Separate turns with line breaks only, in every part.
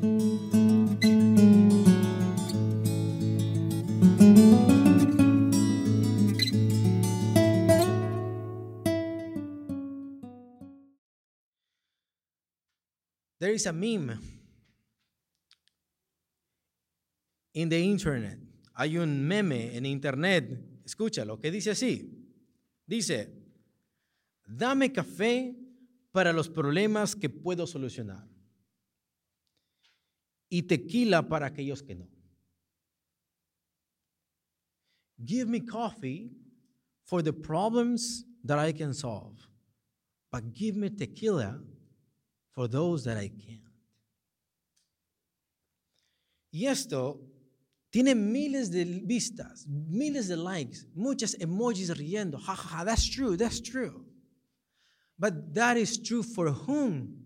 There is a meme in the internet. Hay un meme en internet, escúchalo, que dice así. Dice, dame café para los problemas que puedo solucionar y tequila para aquellos que no. Give me coffee for the problems that I can solve, but give me tequila for those that I can't. Y esto tiene miles de vistas, miles de likes, muchas emojis riendo. Ha, that's true, that's true. But that is true for whom?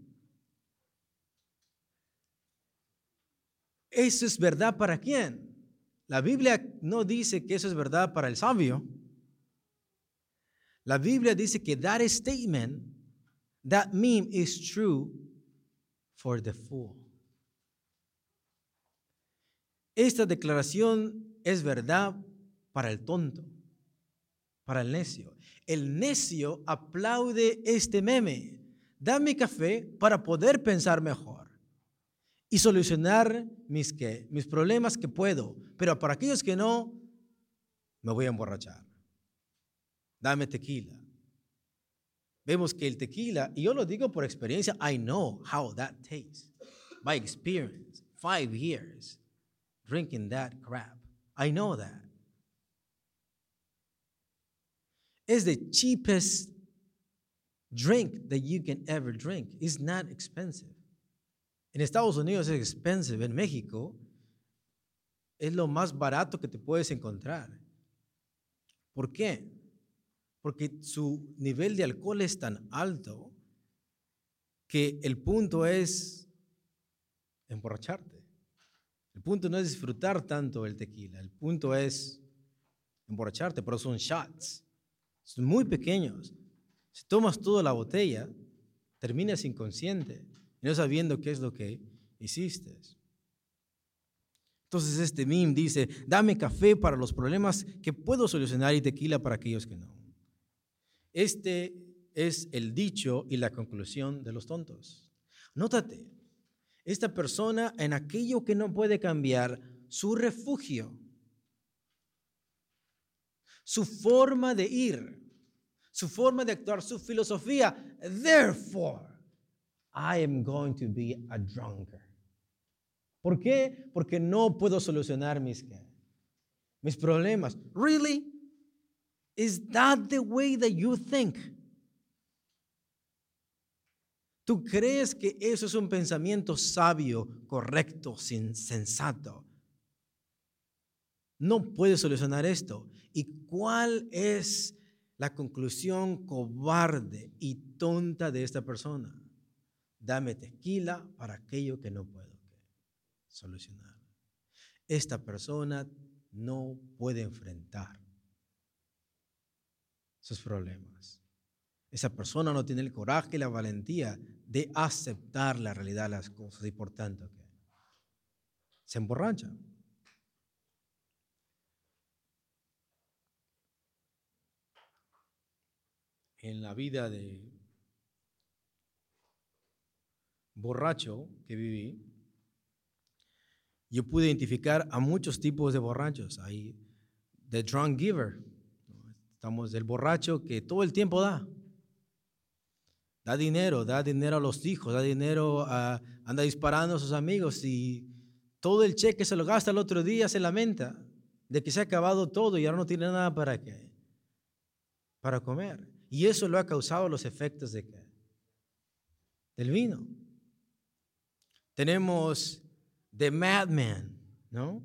¿Eso es verdad para quién? La Biblia no dice que eso es verdad para el sabio. La Biblia dice que that statement, that meme is true for the fool. Esta declaración es verdad para el tonto, para el necio. El necio aplaude este meme. Dame café para poder pensar mejor y solucionar mis, mis problemas que puedo. Pero para aquellos que no, me voy a emborrachar. Dame tequila. Vemos que el tequila, y yo lo digo por experiencia, I know how that tastes. By experience, five years drinking that crap. I know that. It's the cheapest drink that you can ever drink. It's not expensive. En Estados Unidos es expensive. En México es lo más barato que te puedes encontrar. ¿Por qué? Porque su nivel de alcohol es tan alto que el punto es emborracharte. El punto no es disfrutar tanto el tequila, el punto es emborracharte, pero son shots. Son muy pequeños. Si tomas toda la botella, terminas inconsciente no sabiendo qué es lo que hiciste. Entonces este meme dice, dame café para los problemas que puedo solucionar y tequila para aquellos que no. Este es el dicho y la conclusión de los tontos. Nótate, esta persona en aquello que no puede cambiar, su refugio, su forma de ir, su forma de actuar, su filosofía. Therefore, I am going to be a drunkard. ¿Por qué? Porque no puedo solucionar mis, mis problemas. Really? Is that the way that you think? ¿Tú crees que eso es un pensamiento sabio, correcto, sensato? No puedes solucionar esto. ¿Y cuál es la conclusión cobarde y tonta de esta persona? Dame tequila para aquello que no puedo solucionar. Esta persona no puede enfrentar sus problemas. Esa persona no tiene el coraje y la valentía de aceptar la realidad de las cosas y por tanto se emborracha. En la vida de borracho que viví, yo pude identificar a muchos tipos de borrachos. Hay the drunk giver, estamos del borracho que todo el tiempo da. Da dinero, da dinero a los hijos, da dinero, a, anda disparando a sus amigos y todo el cheque se lo gasta el otro día, se lamenta de que se ha acabado todo y ahora no tiene nada para qué, para comer. Y eso lo ha causado los efectos de qué? Del vino. Tenemos the madman, ¿no?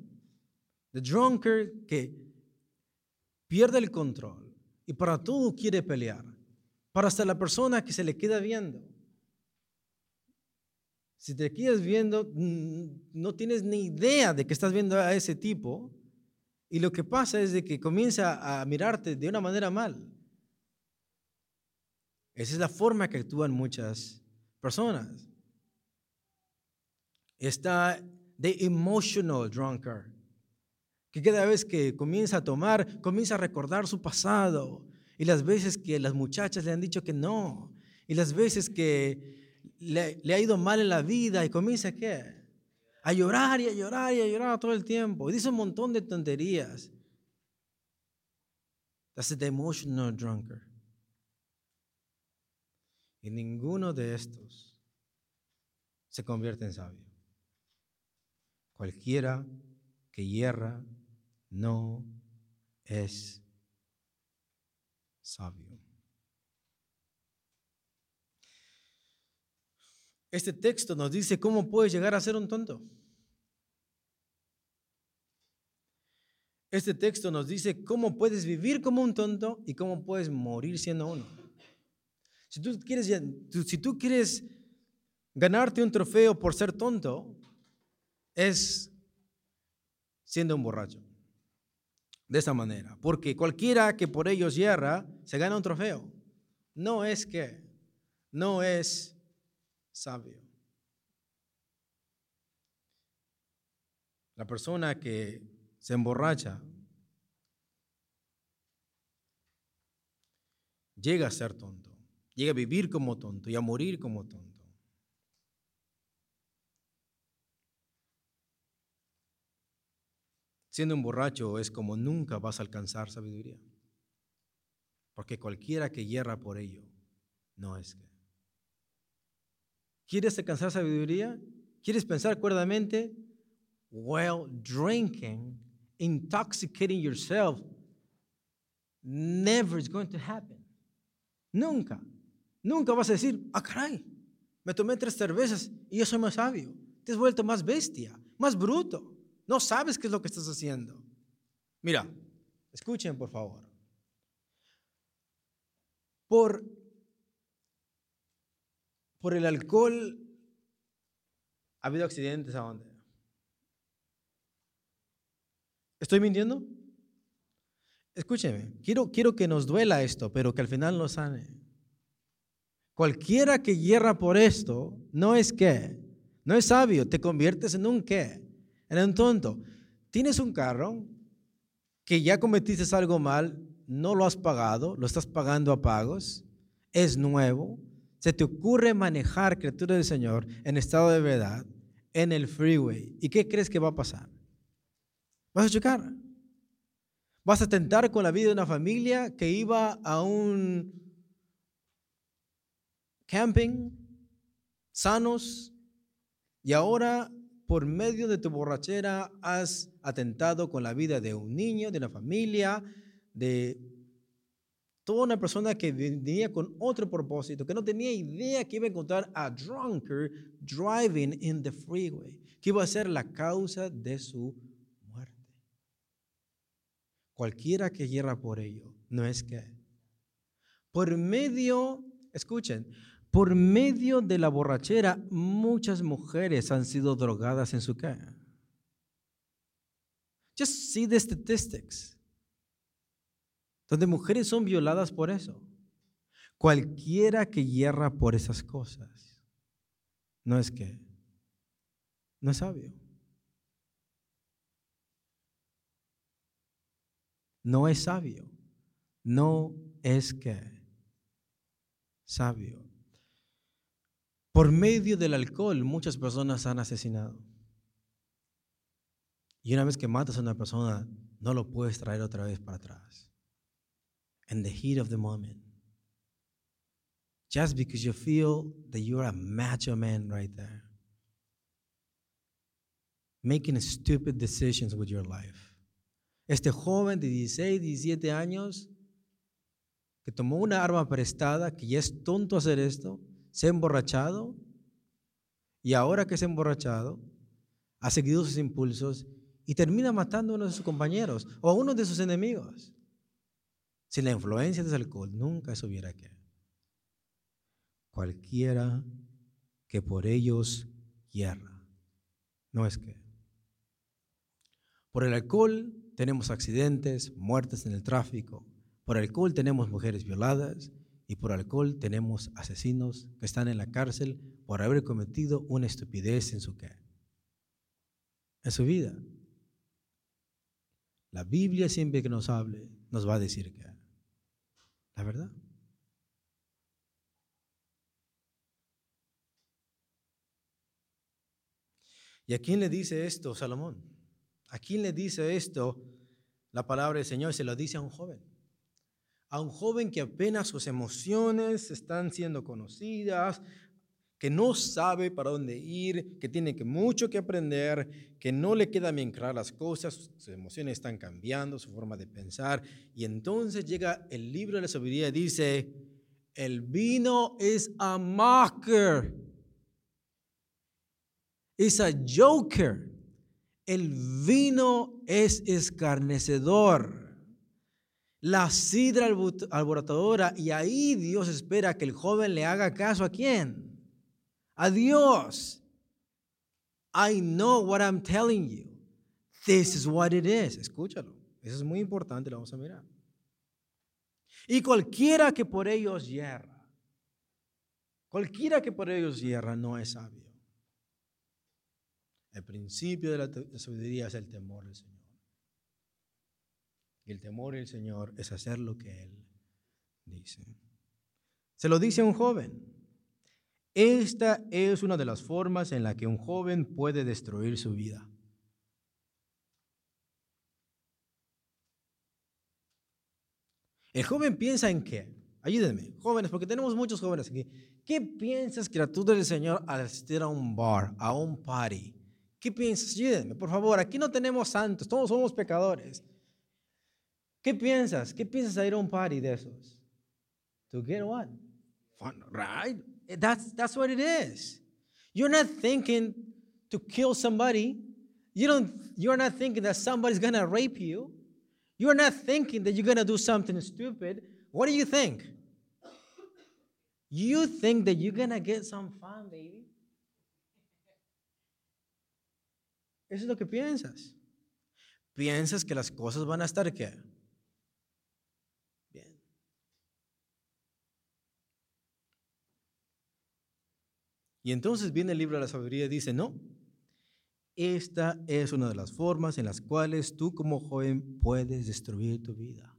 The drunkard que pierde el control y para todo quiere pelear para hasta la persona que se le queda viendo. Si te quedas viendo, no tienes ni idea de que estás viendo a ese tipo. Y lo que pasa es de que comienza a mirarte de una manera mal. Esa es la forma que actúan muchas personas. Está the emotional drunkard, que cada vez que comienza a tomar, comienza a recordar su pasado y las veces que las muchachas le han dicho que no, y las veces que le, le ha ido mal en la vida y comienza ¿qué? a llorar y a llorar y a llorar todo el tiempo. Y dice un montón de tonterías. That's the emotional drunkard. Y ninguno de estos se convierte en sabio. Cualquiera que hierra no es sabio. Este texto nos dice cómo puedes llegar a ser un tonto. Este texto nos dice cómo puedes vivir como un tonto y cómo puedes morir siendo uno. Si tú quieres, si tú quieres ganarte un trofeo por ser tonto, es siendo un borracho. De esa manera. Porque cualquiera que por ellos hierra, se gana un trofeo. No es que, no es sabio. La persona que se emborracha llega a ser tonto, llega a vivir como tonto y a morir como tonto. Siendo un borracho es como nunca vas a alcanzar sabiduría, porque cualquiera que hierra por ello no es que. ¿Quieres alcanzar sabiduría? ¿Quieres pensar cuerdamente? Well, drinking, intoxicating yourself, never is going to happen. Nunca. Nunca vas a decir, ah, caray, me tomé tres cervezas y yo soy más sabio. Te has vuelto más bestia, más bruto. No sabes qué es lo que estás haciendo. Mira, escuchen por favor. Por por el alcohol ha habido accidentes a dónde? ¿Estoy mintiendo? Escúcheme, quiero, quiero que nos duela esto, pero que al final nos sane. Cualquiera que hierra por esto no es qué, no es sabio, te conviertes en un qué, en un tonto. Tienes un carro que ya cometiste algo mal, no lo has pagado, lo estás pagando a pagos, es nuevo, se te ocurre manejar, criatura del Señor, en estado de verdad, en el freeway, ¿y qué crees que va a pasar? Vas a chocar. Vas a tentar con la vida de una familia que iba a un camping, sanos, y ahora por medio de tu borrachera has atentado con la vida de un niño, de una familia, de toda una persona que venía con otro propósito, que no tenía idea que iba a encontrar a drunkard driving in the freeway, que iba a ser la causa de su muerte. Cualquiera que hierra por ello, no es que. Por medio, escuchen, por medio de la borrachera, muchas mujeres han sido drogadas en su casa. Just see the statistics donde mujeres son violadas por eso. Cualquiera que hierra por esas cosas, no es que, no es sabio. No es sabio. No es que sabio. Por medio del alcohol muchas personas han asesinado. Y una vez que matas a una persona, no lo puedes traer otra vez para atrás and the heat of the moment. Just because you feel that you're a macho man right there. Making stupid decisions with your life. Este joven de 16, 17 años que tomó una arma prestada, que ya es tonto hacer esto, se ha emborrachado y ahora que se ha emborrachado, ha seguido sus impulsos y termina matando a uno de sus compañeros o a uno de sus enemigos. Sin la influencia del alcohol, nunca se hubiera que. Cualquiera que por ellos hierra. No es que. Por el alcohol tenemos accidentes, muertes en el tráfico. Por el alcohol tenemos mujeres violadas. Y por alcohol tenemos asesinos que están en la cárcel por haber cometido una estupidez en su, en su vida. La Biblia siempre que nos hable nos va a decir que la verdad. ¿Y a quién le dice esto Salomón? ¿A quién le dice esto la palabra del Señor? Se lo dice a un joven. A un joven que apenas sus emociones están siendo conocidas, que no sabe para dónde ir, que tiene mucho que aprender, que no le quedan bien claras las cosas, sus emociones están cambiando, su forma de pensar. Y entonces llega el libro de la sabiduría y dice, el vino es a mocker, es a joker. El vino es escarnecedor. La sidra alborotadora y ahí Dios espera que el joven le haga caso a quién? Adiós. I know what I'm telling you. This is what it is. Escúchalo. Eso es muy importante, lo vamos a mirar. Y cualquiera que por ellos hierra, cualquiera que por ellos hierra no es sabio. El principio de la sabiduría es el temor del Señor. El temor del Señor es hacer lo que Él dice. Se lo dice a un joven. Esta es una de las formas en la que un joven puede destruir su vida. El joven piensa en qué? Ayúdenme, jóvenes, porque tenemos muchos jóvenes aquí. ¿Qué piensas, criatura del Señor, al asistir a un bar, a un party? ¿Qué piensas? Ayúdenme, por favor, aquí no tenemos santos, todos somos pecadores. ¿Qué piensas? ¿Qué piensas ir a un party de esos? To get what? Fun, right? That's, that's what it is. You're not thinking to kill somebody. You don't, you're not thinking that somebody's going to rape you. You're not thinking that you're going to do something stupid. What do you think? You think that you're going to get some fun, baby. Eso es lo que piensas. Piensas que las cosas van a estar qué? Y entonces viene el libro de la sabiduría y dice, no, esta es una de las formas en las cuales tú como joven puedes destruir tu vida.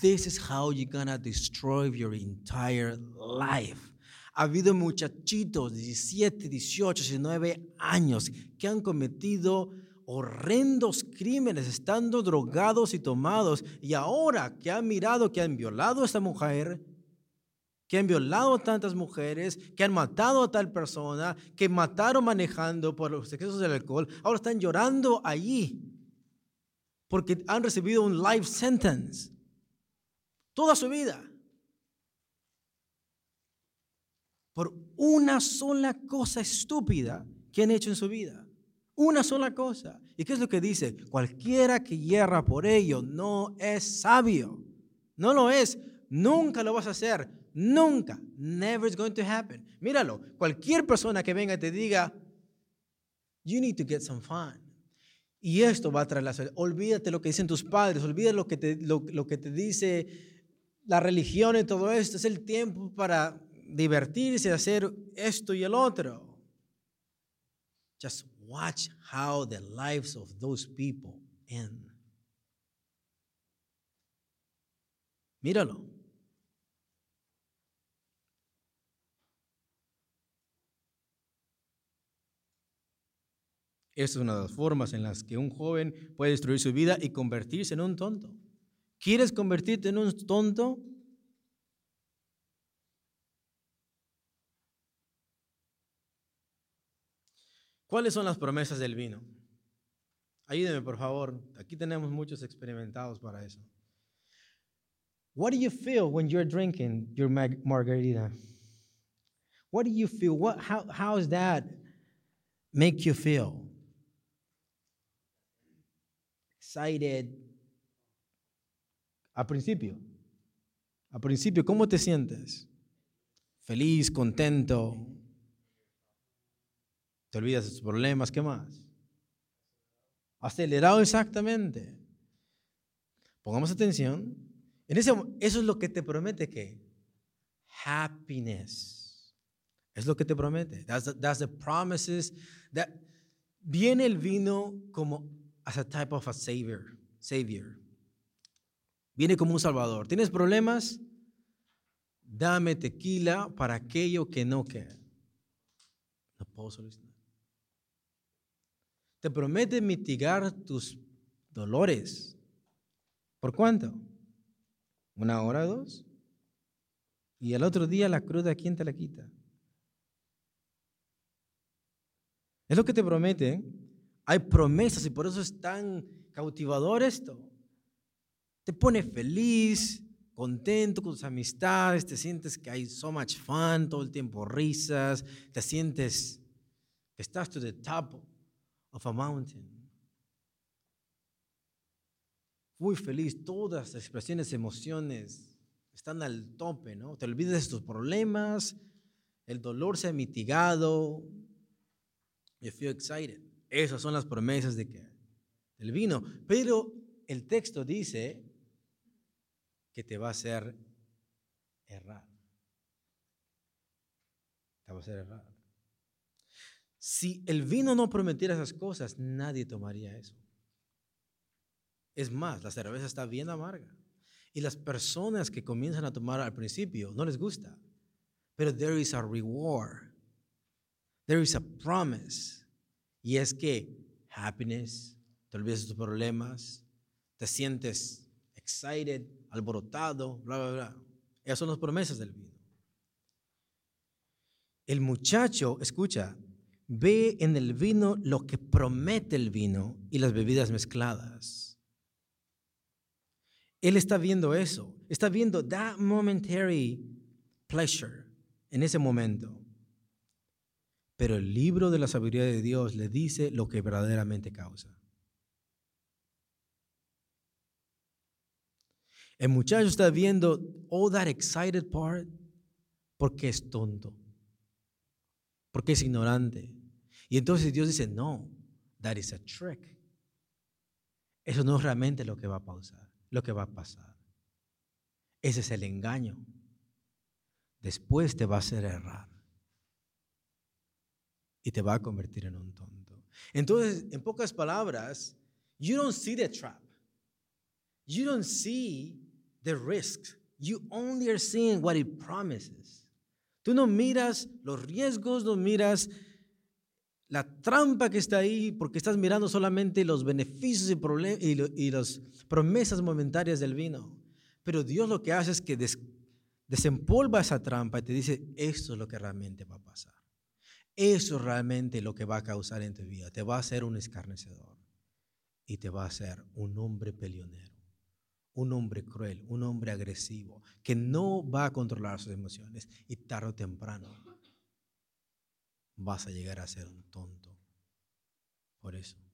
This is how you're gonna destroy your entire life. Ha habido muchachitos de 17, 18, 19 años que han cometido horrendos crímenes estando drogados y tomados y ahora que han mirado que han violado a esta mujer, que han violado a tantas mujeres, que han matado a tal persona, que mataron manejando por los excesos del alcohol, ahora están llorando allí porque han recibido un life sentence toda su vida por una sola cosa estúpida que han hecho en su vida. Una sola cosa. ¿Y qué es lo que dice? Cualquiera que hierra por ello no es sabio. No lo es. Nunca lo vas a hacer. Nunca. Never is going to happen. Míralo. Cualquier persona que venga te diga, you need to get some fun. Y esto va a traer la Olvídate lo que dicen tus padres, olvídate lo que, te, lo, lo que te dice la religión y todo esto. Es el tiempo para divertirse, hacer esto y el otro. Just watch how the lives of those people end. Míralo. Es una de las formas en las que un joven puede destruir su vida y convertirse en un tonto. ¿Quieres convertirte en un tonto? ¿Cuáles son las promesas del vino? Ayúdeme, por favor. Aquí tenemos muchos experimentados para eso. What do you feel when you're drinking your margarita? What do you feel? What, how, how does that make you feel? Excited. A principio, a principio, ¿cómo te sientes? Feliz, contento. Te olvidas de tus problemas, ¿qué más? Acelerado exactamente. Pongamos atención. En ese, eso es lo que te promete que happiness. Es lo que te promete. That's the, that's the promises that Viene el vino como as a type of a savior, savior. Viene como un salvador. ¿Tienes problemas? Dame tequila para aquello que no queda. No puedo solucionar. Te promete mitigar tus dolores. ¿Por cuánto? ¿Una hora dos? Y el otro día la cruda, ¿quién te la quita? Es lo que te promete. Hay promesas y por eso es tan cautivador esto. Te pone feliz, contento con tus amistades, te sientes que hay so much fun, todo el tiempo risas, te sientes que estás to the top of a mountain. Muy feliz, todas las expresiones, emociones están al tope, ¿no? Te olvides de tus problemas, el dolor se ha mitigado, You feel excited. Esas son las promesas de que el vino. Pero el texto dice que te va a hacer errar. Te va a hacer errar. Si el vino no prometiera esas cosas, nadie tomaría eso. Es más, la cerveza está bien amarga. Y las personas que comienzan a tomar al principio no les gusta. Pero there is a reward. There is a promise. Y es que happiness, te olvides de tus problemas, te sientes excited, alborotado, bla, bla, bla. Esas son las promesas del vino. El muchacho, escucha, ve en el vino lo que promete el vino y las bebidas mezcladas. Él está viendo eso, está viendo that momentary pleasure en ese momento. Pero el libro de la sabiduría de Dios le dice lo que verdaderamente causa. El muchacho está viendo all that excited part porque es tonto, porque es ignorante. Y entonces Dios dice, no, that is a trick. Eso no es realmente lo que va a pasar, lo que va a pasar. Ese es el engaño. Después te va a hacer errar y te va a convertir en un tonto. Entonces, en pocas palabras, you don't see the trap. You don't see the risks. You only are seeing what it promises. Tú no miras los riesgos, no miras la trampa que está ahí porque estás mirando solamente los beneficios y, y, las promesas momentarias del vino. Pero Dios lo que hace es que desempolva esa trampa y te dice, esto es lo que realmente va a pasar. Eso es realmente lo que va a causar en tu vida. Te va a hacer un escarnecedor y te va a hacer un hombre peleonero, un hombre cruel, un hombre agresivo, que no va a controlar sus emociones y tarde o temprano vas a llegar a ser un tonto. Por eso.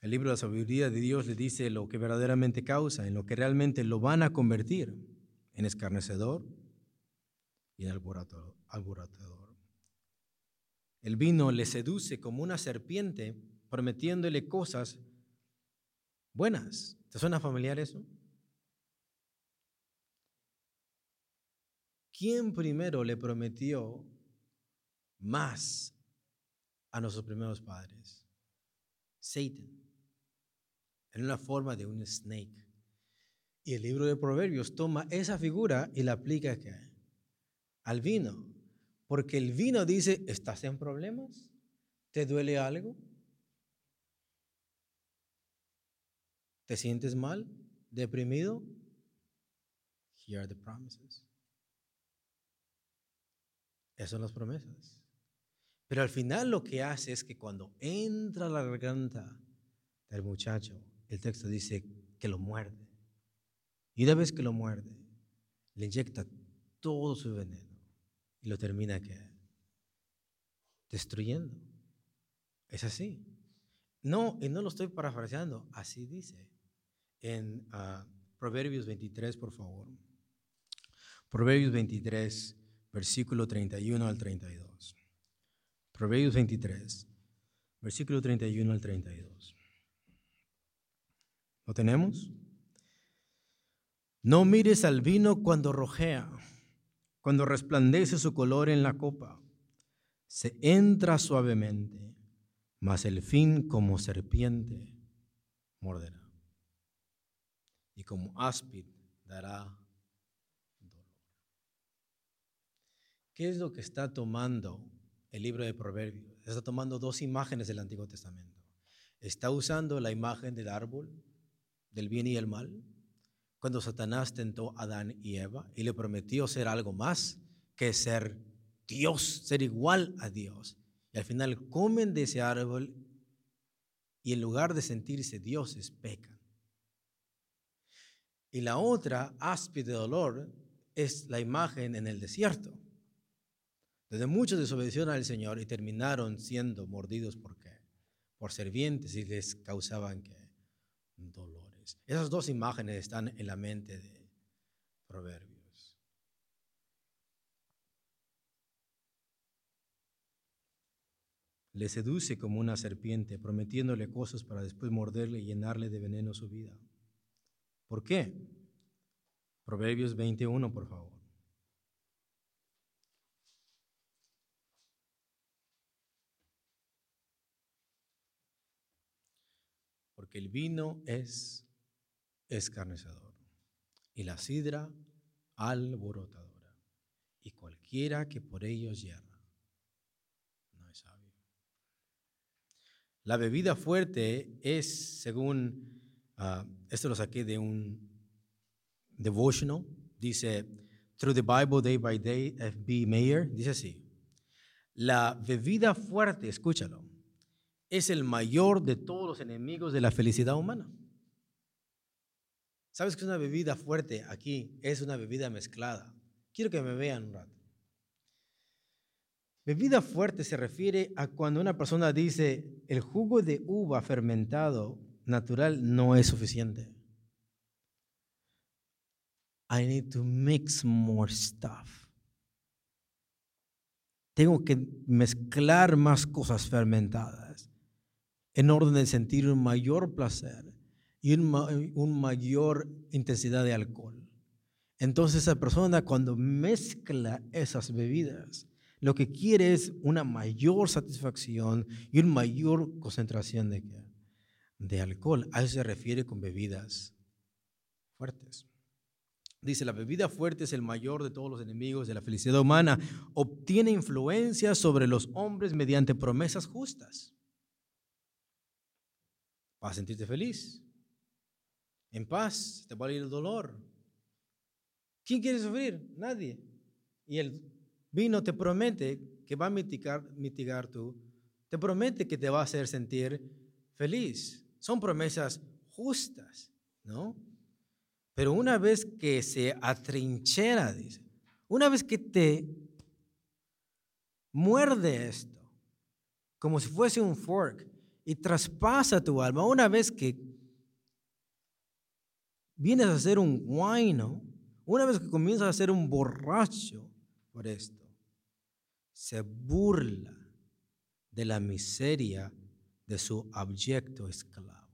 El libro de la sabiduría de Dios le dice lo que verdaderamente causa, en lo que realmente lo van a convertir en escarnecedor y en alborotador. El vino le seduce como una serpiente, prometiéndole cosas buenas. ¿Te suena familiar eso? ¿Quién primero le prometió más a nuestros primeros padres? Satan en una forma de un snake. Y el libro de Proverbios toma esa figura y la aplica al vino. Porque el vino dice, ¿estás en problemas? ¿Te duele algo? ¿Te sientes mal? ¿Deprimido? Here are the promises. Esas son las promesas. Pero al final lo que hace es que cuando entra la garganta del muchacho, el texto dice que lo muerde. Y una vez que lo muerde, le inyecta todo su veneno y lo termina que destruyendo. Es así. No, y no lo estoy parafraseando, así dice en ah, Proverbios 23, por favor. Proverbios 23, versículo 31 al 32. Proverbios 23, versículo 31 al 32. ¿Lo tenemos? No mires al vino cuando rojea, cuando resplandece su color en la copa, se entra suavemente, mas el fin como serpiente morderá. Y como áspid dará dolor. ¿Qué es lo que está tomando el libro de Proverbios? Está tomando dos imágenes del Antiguo Testamento. Está usando la imagen del árbol, del bien y el mal, cuando Satanás tentó a Adán y Eva y le prometió ser algo más que ser Dios, ser igual a Dios. Y al final comen de ese árbol y en lugar de sentirse dioses, pecan. Y la otra, áspide de dolor, es la imagen en el desierto, donde muchos desobedecieron al Señor y terminaron siendo mordidos por qué? Por servientes y les causaban ¿qué? Esas dos imágenes están en la mente de Proverbios. Le seduce como una serpiente, prometiéndole cosas para después morderle y llenarle de veneno su vida. ¿Por qué? Proverbios 21, por favor. Porque el vino es escarnecedor y la sidra alborotadora y cualquiera que por ellos yerra no es sabio. La bebida fuerte es, según Uh, esto lo saqué de un devotional. Dice, Through the Bible Day by Day, F.B. Mayer. Dice así, la bebida fuerte, escúchalo, es el mayor de todos los enemigos de la felicidad humana. ¿Sabes que es una bebida fuerte aquí? Es una bebida mezclada. Quiero que me vean un rato. Bebida fuerte se refiere a cuando una persona dice el jugo de uva fermentado natural no es suficiente. I need to mix more stuff. Tengo que mezclar más cosas fermentadas en orden de sentir un mayor placer y un, mayor intensidad de alcohol. Entonces esa persona cuando mezcla esas bebidas, lo que quiere es una mayor satisfacción y una mayor concentración de alcohol. A eso se refiere con bebidas fuertes. Dice, la bebida fuerte es el mayor de todos los enemigos de la felicidad humana. Obtiene influencia sobre los hombres mediante promesas justas. Para sentirte feliz, en paz, te a ir el dolor. ¿Quién quiere sufrir? Nadie. Y el vino te promete que va a mitigar, mitigar tú, te promete que te va a hacer sentir feliz. Son promesas justas, ¿no? Pero una vez que se atrinchera, dice, una vez que te muerde esto, como si fuese un fork, y traspasa tu alma, una vez que vienes a ser un guayno, una vez que comienzas a ser un borracho por esto, se burla de la miseria de su abyecto esclavo.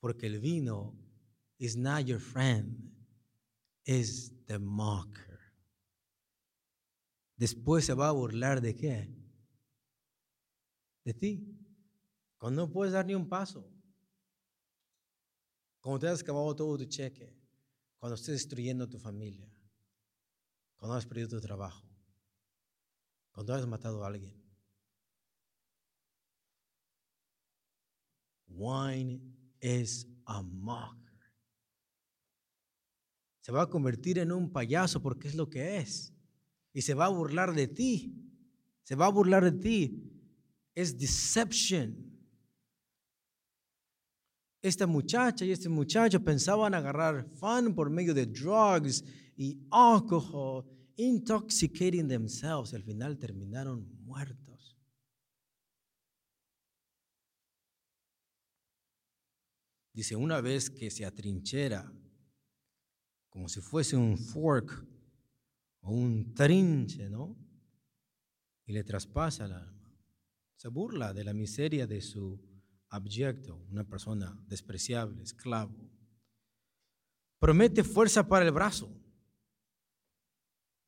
Porque el vino is not your friend, is the mocker. Después se va a burlar de qué? De ti. Cuando no puedes dar ni un paso. Cuando te has acabado todo tu cheque. Cuando estés destruyendo tu familia. Cuando has perdido tu trabajo. Cuando has matado a alguien. Wine is a mocker. Se va a convertir en un payaso porque es lo que es. Y se va a burlar de ti. Se va a burlar de ti. Es deception. Esta muchacha y este muchacho pensaban agarrar fun por medio de drugs y alcohol, intoxicating themselves. Al final terminaron muertos. Dice, una vez que se atrinchera, como si fuese un fork o un trinche, ¿no? Y le traspasa el alma. Se burla de la miseria de su abyecto, una persona despreciable, esclavo. Promete fuerza para el brazo.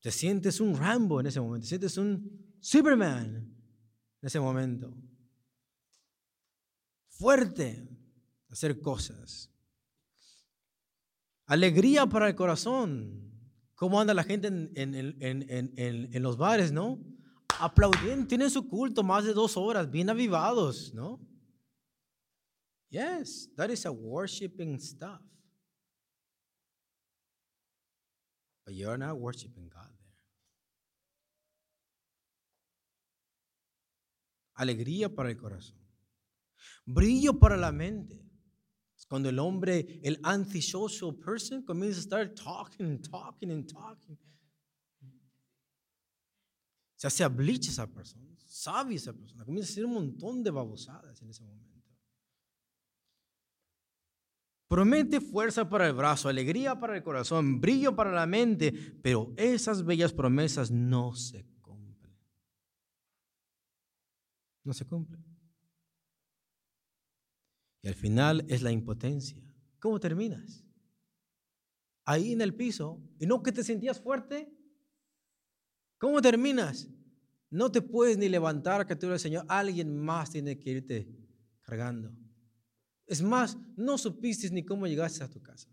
Te sientes un Rambo en ese momento, te sientes un Superman en ese momento. Fuerte hacer cosas. Alegría para el corazón. ¿Cómo anda la gente en, en los bares, no? Aplaudiendo, tienen su culto más de dos horas, bien avivados, ¿no? Yes, that is a worshiping stuff. But you're not worshiping God there. Alegría para el corazón. Brillo para la mente. Cuando el hombre, el antisocial person, comienza a estar talking and talking and talking. Se hace bleach esa persona, sabe esa persona, comienza a hacer un montón de babosadas en ese momento. Promete fuerza para el brazo, alegría para el corazón, brillo para la mente, pero esas bellas promesas no se cumplen. No se cumplen. Y al final es la impotencia. ¿Cómo terminas? Ahí en el piso, y no que te sentías fuerte. ¿Cómo terminas? No te puedes ni levantar que tú Señor. Alguien más tiene que irte cargando. Es más, no supiste ni cómo llegaste a tu casa.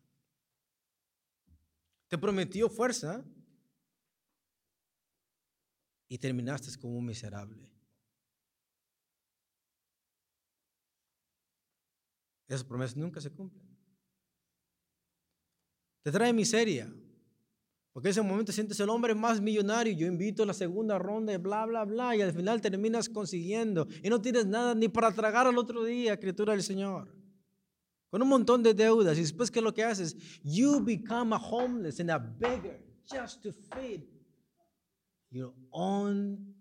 Te prometió fuerza y terminaste como un miserable. Esas promesas nunca se cumplen. Te trae miseria. Porque en ese momento sientes el hombre más millonario. Yo invito a la segunda ronda y bla, bla, bla. Y al final terminas consiguiendo. Y no tienes nada ni para tragar al otro día, criatura del Señor con un montón de deudas y después qué es lo que haces? You become a homeless and a beggar just to feed your own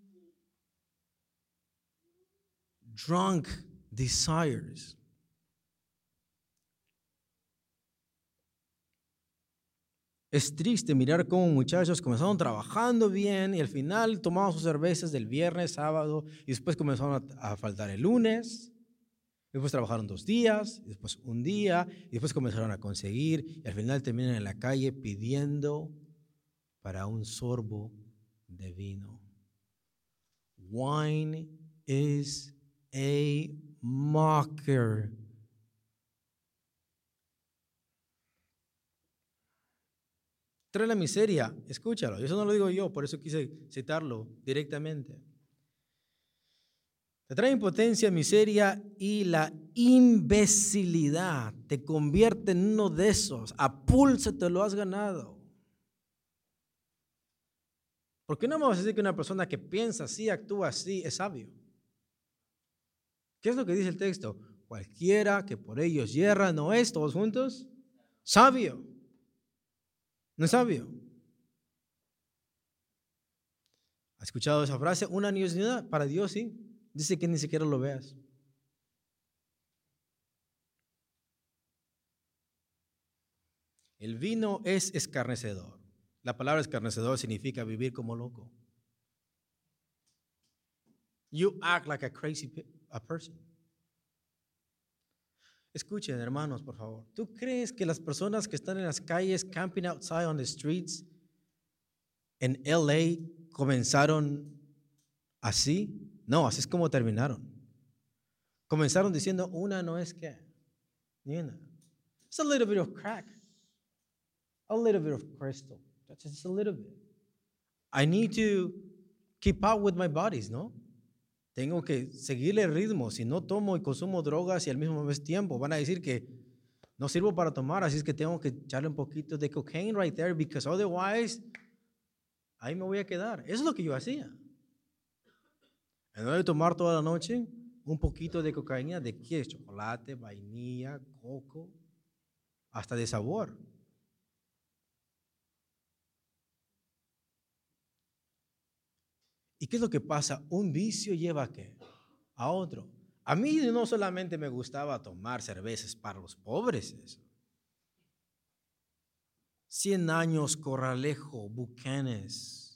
drunk desires. Es triste mirar cómo muchachos comenzaron trabajando bien y al final tomaban sus cervezas del viernes, sábado y después comenzaron a, a faltar el lunes Después trabajaron dos días, después un día, y después comenzaron a conseguir, y al final terminan en la calle pidiendo para un sorbo de vino. Wine is a mocker. Trae la miseria, escúchalo, eso no lo digo yo, por eso quise citarlo directamente. Te trae impotencia, miseria y la imbecilidad. Te convierte en uno de esos. A pulso te lo has ganado. ¿Por qué no vas a decir que una persona que piensa así, actúa así, es sabio? ¿Qué es lo que dice el texto? Cualquiera que por ellos hierra no es, todos juntos, sabio. No es sabio. ¿Has escuchado esa frase? Una nada para Dios, sí. Dice que ni siquiera lo veas. El vino es escarnecedor. La palabra escarnecedor significa vivir como loco. You act like a crazy a person. Escuchen, hermanos, por favor. ¿Tú crees que las personas que están en las calles, camping outside on the streets en LA, comenzaron así? No, así es como terminaron. Comenzaron diciendo, una no es que, ni una. It's a little bit of crack, a little bit of crystal. That's just a little bit. I need to keep up with my bodies, ¿no? Tengo que seguirle el ritmo. Si no tomo y consumo drogas y al mismo tiempo van a decir que no sirvo para tomar, así es que tengo que echarle un poquito de cocaine right there because otherwise ahí me voy a quedar. Eso es lo que yo hacía. En vez de tomar toda la noche, un poquito de cocaína, ¿de qué? Chocolate, vainilla, coco, hasta de sabor. ¿Y qué es lo que pasa? Un vicio lleva a qué? A otro. A mí no solamente me gustaba tomar cervezas para los pobres, eso. Años, Corralejo, Bucanes,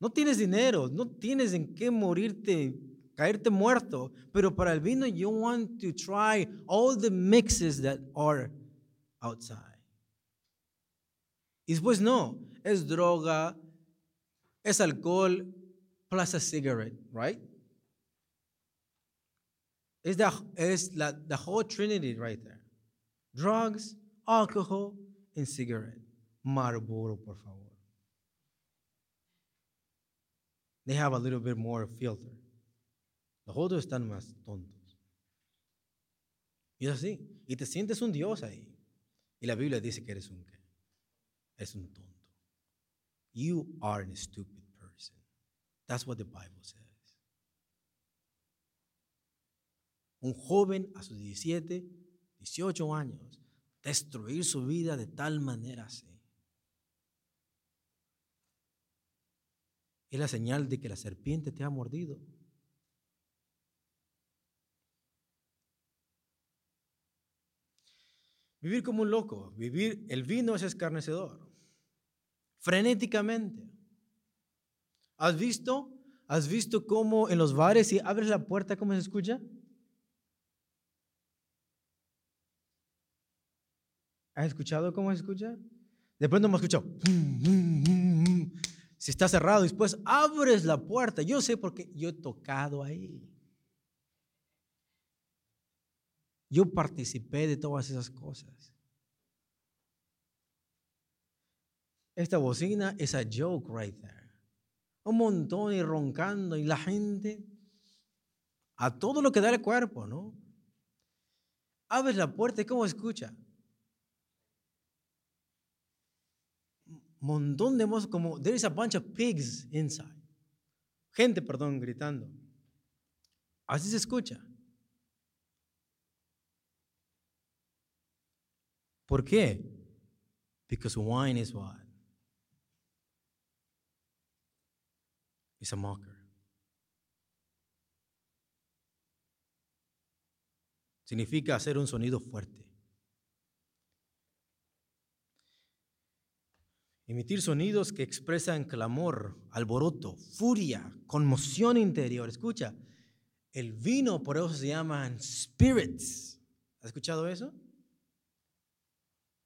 no tienes dinero, no tienes en qué morirte, caerte muerto, pero para el vino you want to try all the mixes that are outside. Y después no, es droga, es alcohol plus a cigarette, right? It's the, it's la, the whole trinity right there. Drugs, alcohol, and cigarette. Marlboro, por favor. They have a little bit more filter. Los otros están más tontos. Y es así. Y te sientes un Dios ahí. Y la Biblia dice que eres un qué? Es un tonto. You are a stupid person. That's what the Bible says. Un joven a sus 17, 18 años, destruir su vida de tal manera así. Es la señal de que la serpiente te ha mordido. Vivir como un loco, vivir, el vino es escarnecedor, frenéticamente. ¿Has visto? ¿Has visto cómo en los bares si abres la puerta cómo se escucha? ¿Has escuchado cómo se escucha? De pronto hemos escuchado. Si está cerrado, después abres la puerta. Yo sé porque yo he tocado ahí. Yo participé de todas esas cosas. Esta bocina es a joke right there. Un montón y roncando y la gente a todo lo que da el cuerpo, ¿no? Abres la puerta y ¿cómo escucha? Montón de mozos como there is a bunch of pigs inside. Gente, perdón, gritando. Así se escucha. ¿Por qué? Because wine is what? It's a mocker. Significa hacer un sonido fuerte. Emitir sonidos que expresan clamor, alboroto, furia, conmoción interior. Escucha, el vino por eso se llaman spirits. ¿Has escuchado eso?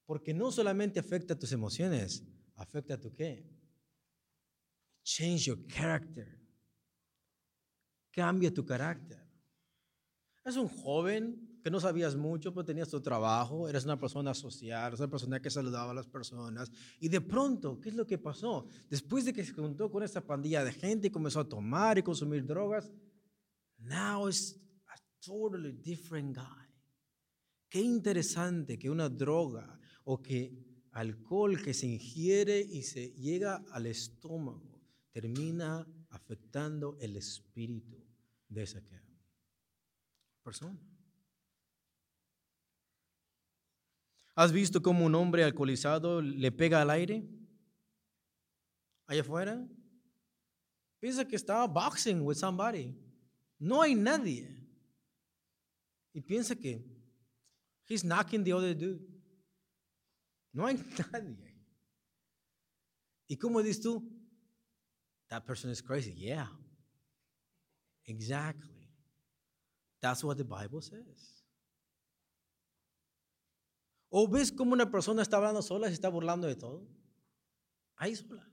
Porque no solamente afecta tus emociones, afecta tu qué? Change your character. Cambia tu carácter. Es un joven que no sabías mucho, pero tenías tu trabajo, eres una persona social, eres una persona que saludaba a las personas. Y de pronto, ¿qué es lo que pasó? Después de que se juntó con esta pandilla de gente y comenzó a tomar y consumir drogas, now it's a totally different guy. Qué interesante que una droga o que alcohol que se ingiere y se llega al estómago termina afectando el espíritu de esa persona. ¿Has visto cómo un hombre alcoholizado le pega al aire? Allá afuera. Piensa que está boxing with somebody. No hay nadie. Y piensa que he's knocking the other dude. No hay nadie. ¿Y cómo dices tú? That person is crazy. Yeah. Exactly. That's what the Bible says. ¿O ves cómo una persona está hablando sola y se está burlando de todo? Ahí sola.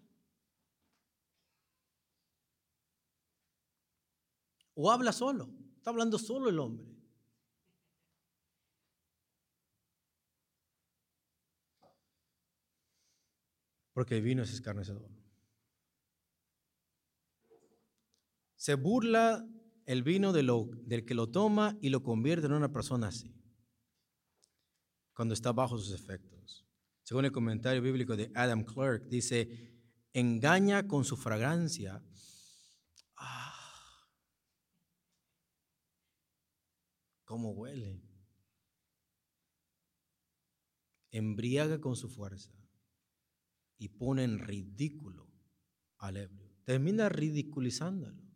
O habla solo. Está hablando solo el hombre. porque el vino es escarnecedor. Se burla el vino de lo, del que lo toma y lo convierte en una persona así, cuando está bajo sus efectos. Según el comentario bíblico de Adam Clark, dice, engaña con su fragancia. Ah, ¿Cómo huele? Embriaga con su fuerza y pone en ridículo al ebrio. Termina ridiculizándolo.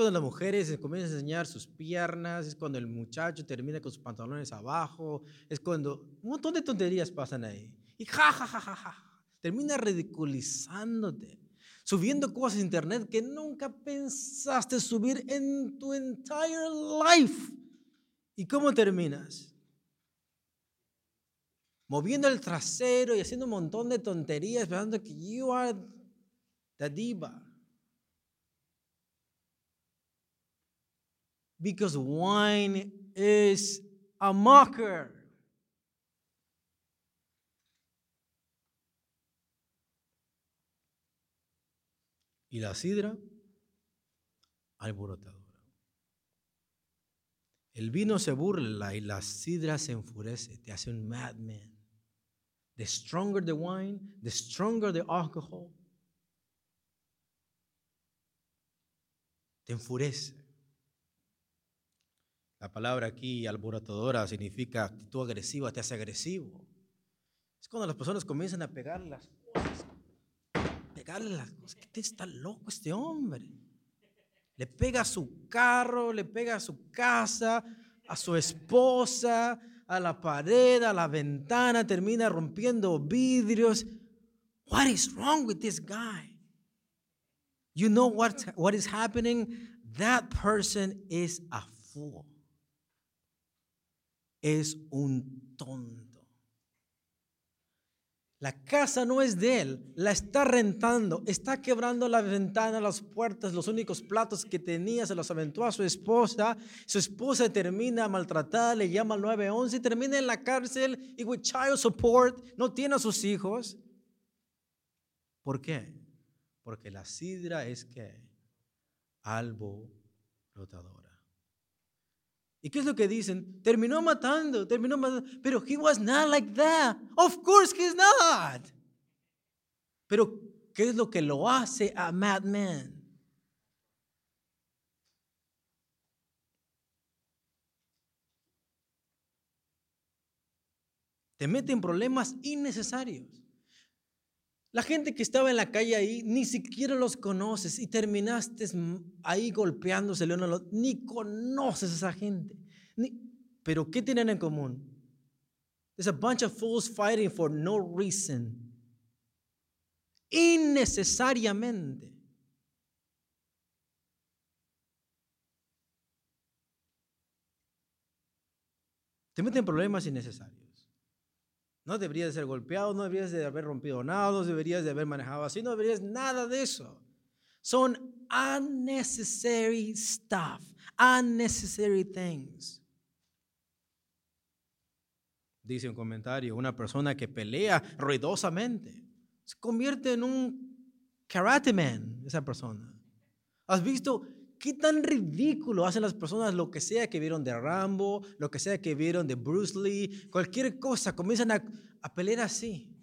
Cuando las mujeres comienzan a enseñar sus piernas, es cuando el muchacho termina con sus pantalones abajo, es cuando un montón de tonterías pasan ahí. Y ja, ja, ja, ja, ja. Termina ridiculizándote, subiendo cosas a internet que nunca pensaste subir en tu entire life. ¿Y cómo terminas? moviendo el trasero y haciendo un montón de tonterías, pensando que you are the diva. Because wine is a mocker. Y la sidra, alborotadora. El vino se burla y la sidra se enfurece, te hace un madman. The stronger the wine, the stronger the alcohol, te enfurece. La palabra aquí, alborotadora, significa actitud agresiva, te hace agresivo. Es cuando las personas comienzan a pegar las cosas. Pegarle las cosas. ¿Qué está loco este hombre? Le pega a su carro, le pega a su casa, a su esposa, a la pared, a la ventana, termina rompiendo vidrios. What is wrong with this guy? You know what, what is happening? That person is a fool. Es un tonto. La casa no es de él, la está rentando, está quebrando la ventana, las puertas, los únicos platos que tenía se los aventó a su esposa. Su esposa termina maltratada, le llama al 911 y termina en la cárcel y with child support, no tiene a sus hijos. ¿Por qué? Porque la sidra es que albo rotadora. ¿Y qué es lo que dicen? Terminó matando, terminó matando. Pero he was not like that. Of course he's not. Pero ¿qué es lo que lo hace a madman? Te mete en problemas innecesarios. La gente que estaba en la calle ahí, ni siquiera los conoces y terminaste ahí golpeándose otro. Ni conoces a esa gente. Pero ¿qué tienen en común? There's a bunch of fools fighting for no reason. Innecesariamente. Te meten problemas innecesarios. No deberías de ser golpeado, no deberías de haber rompido nada, no deberías de haber manejado así, no deberías nada de eso. Son unnecessary stuff, unnecessary things. Dice un comentario, una persona que pelea ruidosamente se convierte en un karate man, esa persona. ¿Has visto qué tan ridículo hacen las personas lo que sea que vieron de Rambo, lo que sea que vieron de Bruce Lee, cualquier cosa, comienzan a, a pelear así.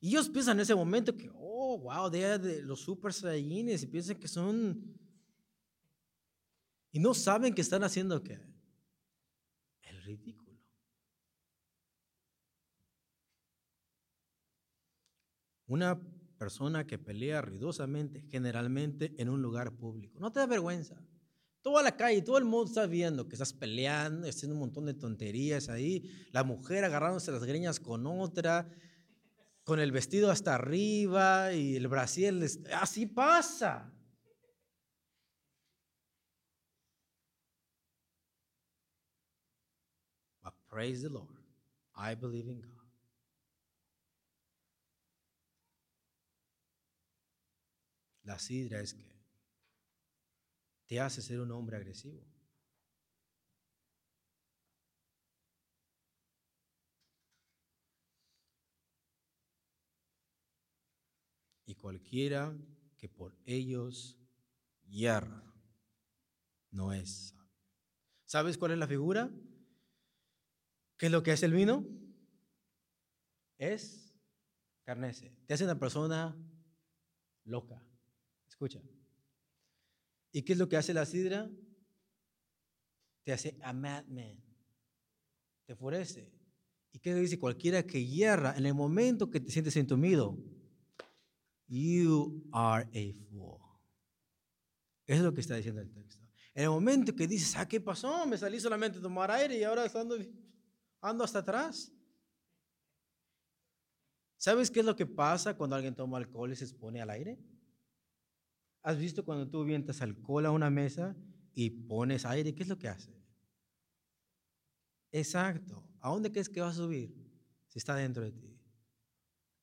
Y ellos piensan en ese momento que, oh, wow, de los super saiyines y piensan que son... Y no saben que están haciendo qué? El ridículo. Una persona que pelea ruidosamente, generalmente en un lugar público. No te da vergüenza. Toda la calle, todo el mundo está viendo que estás peleando, haciendo un montón de tonterías ahí. La mujer agarrándose las greñas con otra, con el vestido hasta arriba y el brasier. Así pasa. But praise the Lord. I believe in God. La sidra es que te hace ser un hombre agresivo. Y cualquiera que por ellos hierra no es. ¿Sabes cuál es la figura? ¿Qué es lo que es el vino? Es carnece. Te hace una persona loca. Escucha. ¿Y qué es lo que hace la sidra? Te hace a madman. Te enfurece. ¿Y qué dice? Cualquiera que hierra en el momento que te sientes entumido. You are a fool. Eso es lo que está diciendo el texto. En el momento que dices, ah, ¿qué pasó? Me salí solamente a tomar aire y ahora ando, ando hasta atrás. ¿Sabes qué es lo que pasa cuando alguien toma alcohol y se expone al aire? ¿Has visto cuando tú vientas alcohol a una mesa y pones aire? ¿Qué es lo que hace? Exacto. ¿A dónde crees que va a subir? Si está dentro de ti.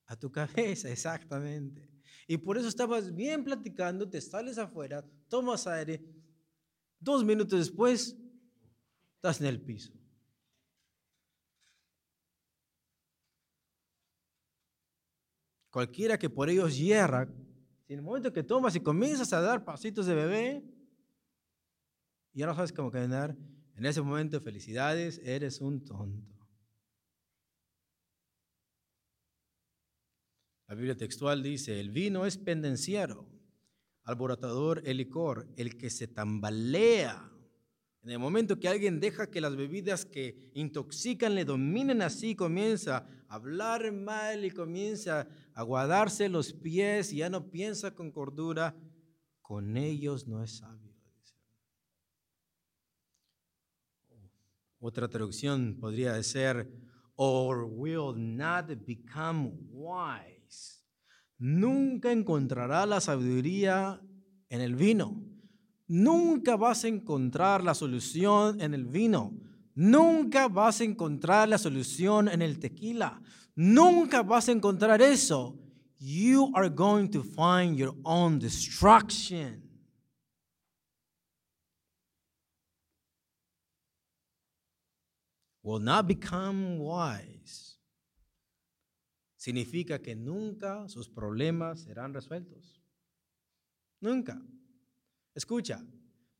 A tu cabeza, exactamente. Y por eso estabas bien platicando, te sales afuera, tomas aire, Dos minutos después, estás en el piso. Cualquiera que por ellos hierra, en el momento que tomas y comienzas a dar pasitos de bebé, y ya no sabes cómo caminar, en ese momento, felicidades, eres un tonto. La Biblia textual dice, el vino es pendenciero, alborotador el licor, el que se tambalea. En el momento que alguien deja que las bebidas que intoxican le dominen así, comienza hablar mal y comienza a guardarse los pies y ya no piensa con cordura, con ellos no es sabio. Otra traducción podría ser, or will not become wise. Nunca encontrará la sabiduría en el vino. Nunca vas a encontrar la solución en el vino. Nunca vas a encontrar la solución en el tequila. Nunca vas a encontrar eso. You are going to find your own destruction. will not become wise, significa que nunca sus problemas serán resueltos. Nunca. Escucha,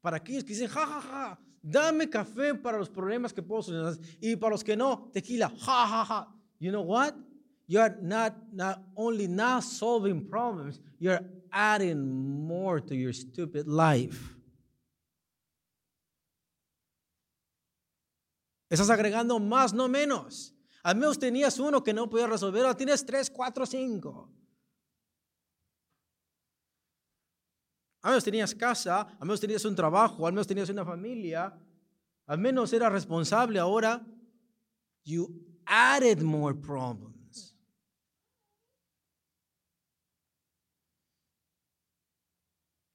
para aquellos que dicen, ja, ja, ja, dame café para los problemas que puedo solucionar y para los que no, tequila, ja, ja, ja. You know what? You're not, not only not solving problems, you're adding more to your stupid life. Estás agregando más, no menos. Al menos tenías uno que no podía resolver, ahora tienes tres, cuatro, cinco. Al menos tenías casa, al menos tenías un trabajo, al menos tenías una familia, al menos eras responsable. Ahora, you added more problems.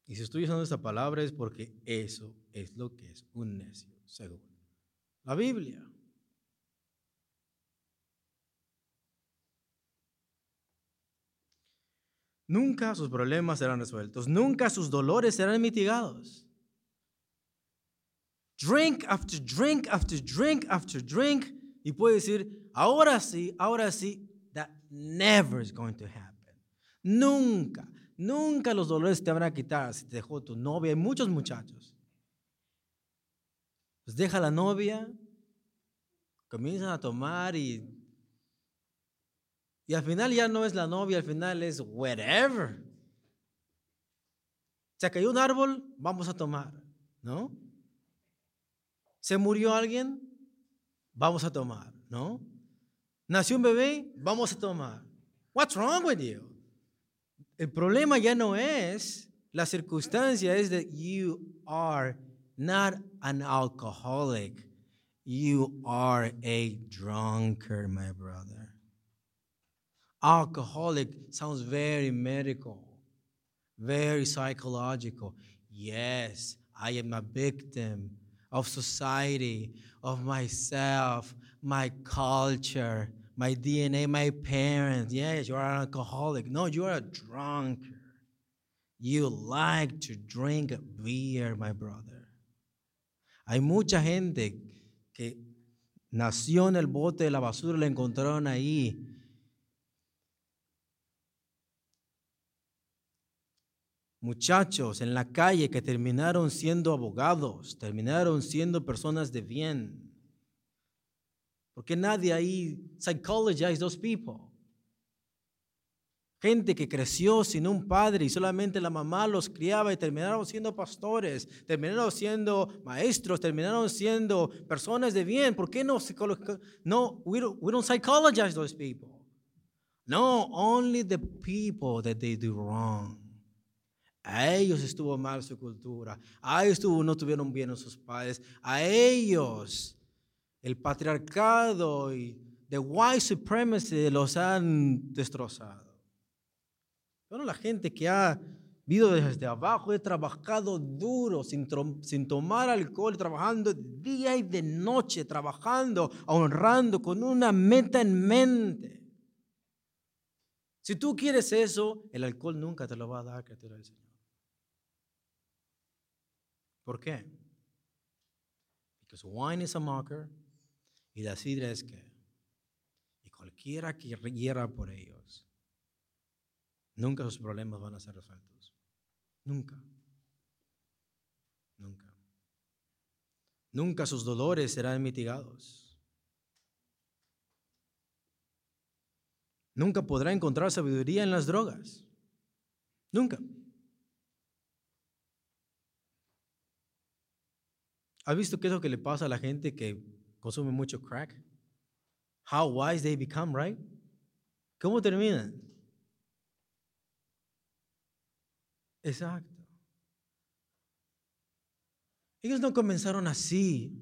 Y si estoy usando esta palabra es porque eso es lo que es un necio, seguro la Biblia. Nunca sus problemas serán resueltos, nunca sus dolores serán mitigados. Drink after drink after drink after drink y puede decir, ahora sí, ahora sí, that never is going to happen. Nunca, nunca los dolores te van a quitar si te dejó tu novia. Hay muchos muchachos pues deja la novia, comienzan a tomar y, y al final ya no es la novia, al final es whatever. Se cayó un árbol, vamos a tomar, ¿no? Se murió alguien, vamos a tomar, ¿no? Nació un bebé, vamos a tomar. What's wrong with you? El problema ya no es la circunstancia, es that you are not an alcoholic. You are a drunkard, my brother. Alcoholic sounds very medical, very psychological. Yes, I am a victim of society, of myself, my culture, my DNA, my parents. Yes, you are an alcoholic. No, you are a drunkard. You like to drink beer, my brother. Hay mucha gente que nació en el bote de la basura, la encontraron ahí. Muchachos en la calle que terminaron siendo abogados, terminaron siendo personas de bien. Porque nadie ahí psychologize those people. Gente que creció sin un padre y solamente la mamá los criaba y terminaron siendo pastores, terminaron siendo maestros, terminaron siendo personas de bien. ¿Por qué no? No, we don't, we don't psychologize those people. No, only the people that they do wrong. A ellos estuvo mal su cultura. A ellos no tuvieron bien a sus padres. A ellos el patriarcado y the white supremacy los han destrozado. Bueno, la gente que ha vivido desde abajo, he trabajado duro, sin, tomar alcohol, trabajando día y de noche, trabajando, honrando, con una meta en mente. Si tú quieres eso, el alcohol nunca te lo va a dar, criatura del Señor. ¿Por qué? Because wine is a mocker y la sidra es que. Y cualquiera que hiera por ellos, nunca sus problemas van a ser resueltos. Nunca. Nunca. Nunca sus dolores serán mitigados. Nunca podrá encontrar sabiduría en las drogas. Nunca. ¿Has visto qué es lo que le pasa a la gente que consume mucho crack? How wise they become, right? ¿Cómo terminan? Exacto. Ellos no comenzaron así,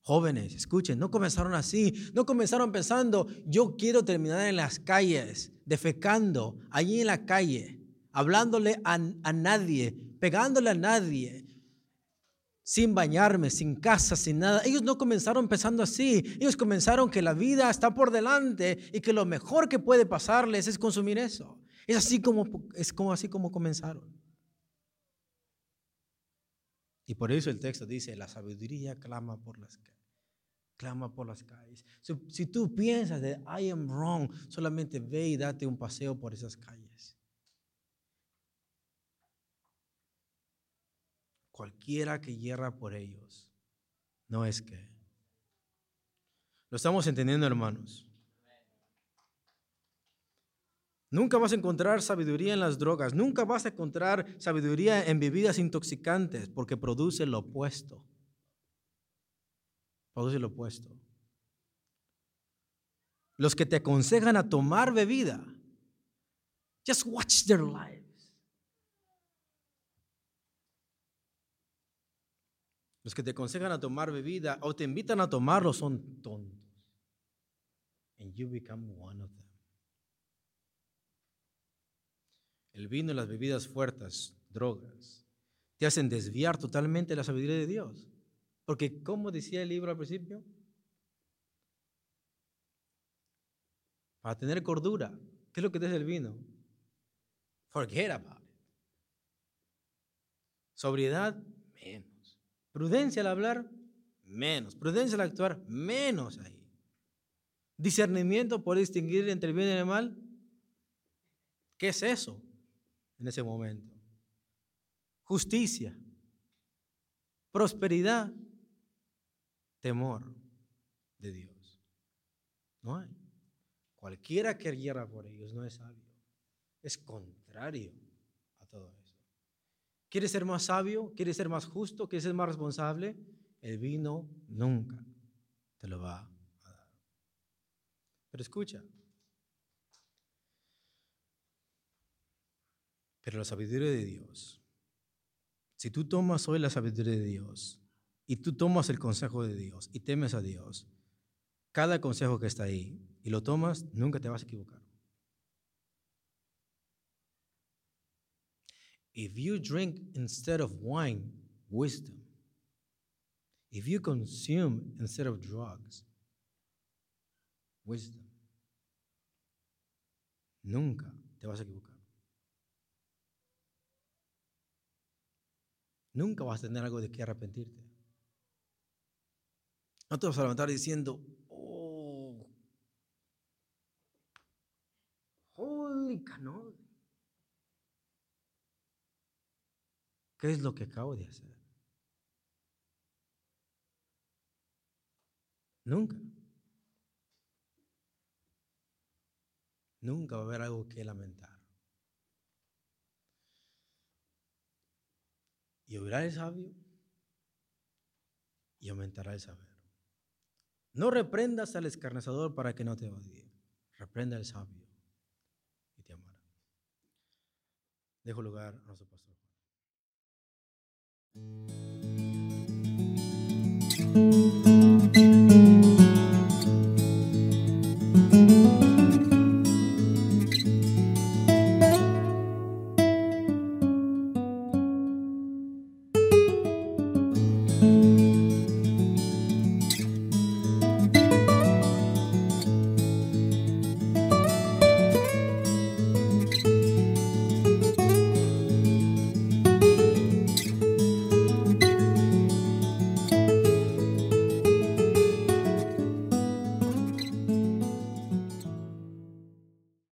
jóvenes, escuchen, no comenzaron así, no comenzaron pensando, yo quiero terminar en las calles, defecando, allí en la calle, hablándole a, a nadie, pegándole a nadie, sin bañarme, sin casa, sin nada. Ellos no comenzaron pensando así. Ellos comenzaron que la vida está por delante y que lo mejor que puede pasarles es consumir eso. Es así como es como así como comenzaron. Y por eso el texto dice, la sabiduría clama por las clama por las calles. Si, si tú piensas de I am wrong, solamente ve y date un paseo por esas calles. Cualquiera que hierra por ellos, no es que. Lo estamos entendiendo, hermanos. Nunca vas a encontrar sabiduría en las drogas, nunca vas a encontrar sabiduría en bebidas intoxicantes porque produce lo opuesto. Produce lo opuesto. Los que te aconsejan a tomar bebida, just watch their lives. Los que te aconsejan a tomar bebida o te invitan a tomarlo son tontos. And you become one of them. el vino y las bebidas fuertes, drogas, te hacen desviar totalmente la sabiduría de Dios. Porque, como decía el libro al principio, para tener cordura, ¿qué es lo que te hace el vino? Forget about it. Sobriedad, menos. Prudencia al hablar, menos. Prudencia al actuar, menos ahí. Discernimiento por distinguir entre el bien y el mal. ¿Qué es eso? en ese momento. Justicia, prosperidad, temor de Dios. No hay. Cualquiera que hierra por ellos no es sabio. Es contrario a todo eso. ¿Quieres ser más sabio? ¿Quieres ser más justo? ¿Quieres ser más responsable? El vino nunca te lo va a dar. Pero escucha, Pero la sabiduría de Dios, si tú tomas hoy la sabiduría de Dios y tú tomas el consejo de Dios y temes a Dios, cada consejo que está ahí y lo tomas, nunca te vas a equivocar. If you drink instead of wine, wisdom. If you consume instead of drugs, wisdom. Nunca te vas a equivocar. Nunca vas a tener algo de qué arrepentirte. No te vas a levantar diciendo, oh, holy canol. ¿Qué es lo que acabo de hacer? Nunca. Nunca va a haber algo que lamentar. y oirá el sabio y aumentará el saber. No reprendas al escarnecedor para que no te odie. Reprenda al sabio y te amará. Dejo lugar a nuestro pastor Thank you.